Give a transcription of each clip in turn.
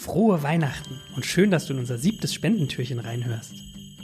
frohe Weihnachten und schön, dass du in unser siebtes Spendentürchen reinhörst.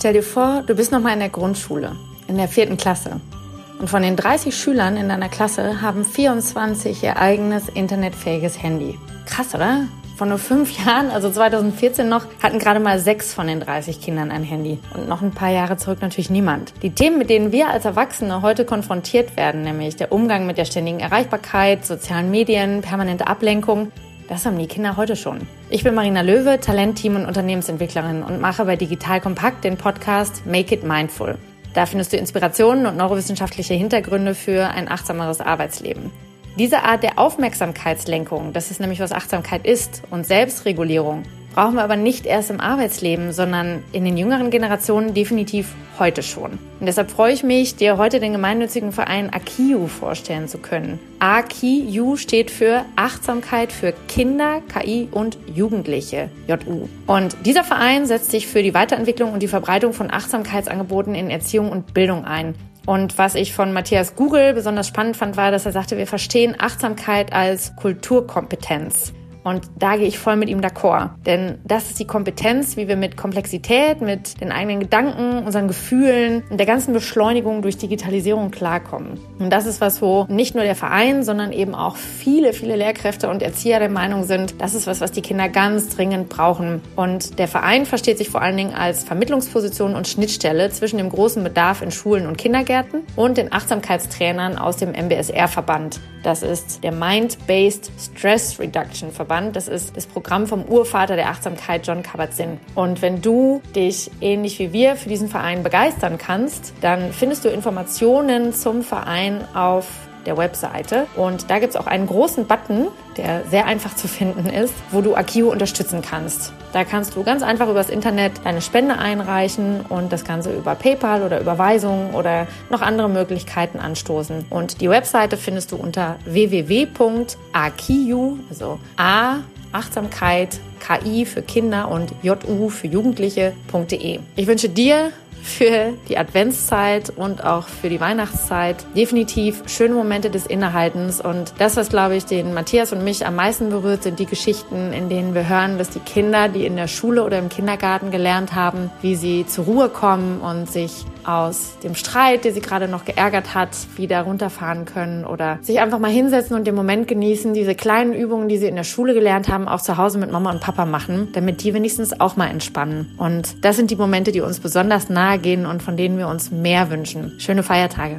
Stell dir vor, du bist noch mal in der Grundschule, in der vierten Klasse. Und von den 30 Schülern in deiner Klasse haben 24 ihr eigenes internetfähiges Handy. Krass, oder? Vor nur fünf Jahren, also 2014 noch, hatten gerade mal sechs von den 30 Kindern ein Handy. Und noch ein paar Jahre zurück natürlich niemand. Die Themen, mit denen wir als Erwachsene heute konfrontiert werden, nämlich der Umgang mit der ständigen Erreichbarkeit, sozialen Medien, permanente Ablenkung, das haben die Kinder heute schon. Ich bin Marina Löwe, Talentteam und Unternehmensentwicklerin und mache bei Digital Kompakt den Podcast Make It Mindful. Da findest du Inspirationen und neurowissenschaftliche Hintergründe für ein achtsameres Arbeitsleben. Diese Art der Aufmerksamkeitslenkung, das ist nämlich was Achtsamkeit ist, und Selbstregulierung, brauchen wir aber nicht erst im Arbeitsleben, sondern in den jüngeren Generationen definitiv heute schon. Und deshalb freue ich mich, dir heute den gemeinnützigen Verein AKIU vorstellen zu können. AKIU steht für Achtsamkeit für Kinder, KI und Jugendliche, JU. Und dieser Verein setzt sich für die Weiterentwicklung und die Verbreitung von Achtsamkeitsangeboten in Erziehung und Bildung ein. Und was ich von Matthias Google besonders spannend fand, war, dass er sagte, wir verstehen Achtsamkeit als Kulturkompetenz. Und da gehe ich voll mit ihm d'accord. Denn das ist die Kompetenz, wie wir mit Komplexität, mit den eigenen Gedanken, unseren Gefühlen und der ganzen Beschleunigung durch Digitalisierung klarkommen. Und das ist was, wo nicht nur der Verein, sondern eben auch viele, viele Lehrkräfte und Erzieher der Meinung sind, das ist was, was die Kinder ganz dringend brauchen. Und der Verein versteht sich vor allen Dingen als Vermittlungsposition und Schnittstelle zwischen dem großen Bedarf in Schulen und Kindergärten und den Achtsamkeitstrainern aus dem MBSR-Verband. Das ist der Mind-Based Stress Reduction Verband. Das ist das Programm vom Urvater der Achtsamkeit, John Kabat-Zinn. Und wenn du dich ähnlich wie wir für diesen Verein begeistern kannst, dann findest du Informationen zum Verein auf der Webseite. Und da gibt es auch einen großen Button, der sehr einfach zu finden ist, wo du Akio unterstützen kannst. Da kannst du ganz einfach übers Internet deine Spende einreichen und das Ganze über PayPal oder Überweisungen oder noch andere Möglichkeiten anstoßen. Und die Webseite findest du unter www.akiu, also A Achtsamkeit, KI für Kinder und JU für Jugendliche.de. Ich wünsche dir für die Adventszeit und auch für die Weihnachtszeit. Definitiv schöne Momente des Innehaltens. Und das, was, glaube ich, den Matthias und mich am meisten berührt, sind die Geschichten, in denen wir hören, dass die Kinder, die in der Schule oder im Kindergarten gelernt haben, wie sie zur Ruhe kommen und sich aus dem Streit, der sie gerade noch geärgert hat, wieder runterfahren können oder sich einfach mal hinsetzen und den Moment genießen, diese kleinen Übungen, die sie in der Schule gelernt haben, auch zu Hause mit Mama und Papa machen, damit die wenigstens auch mal entspannen. Und das sind die Momente, die uns besonders nahe gehen und von denen wir uns mehr wünschen. Schöne Feiertage.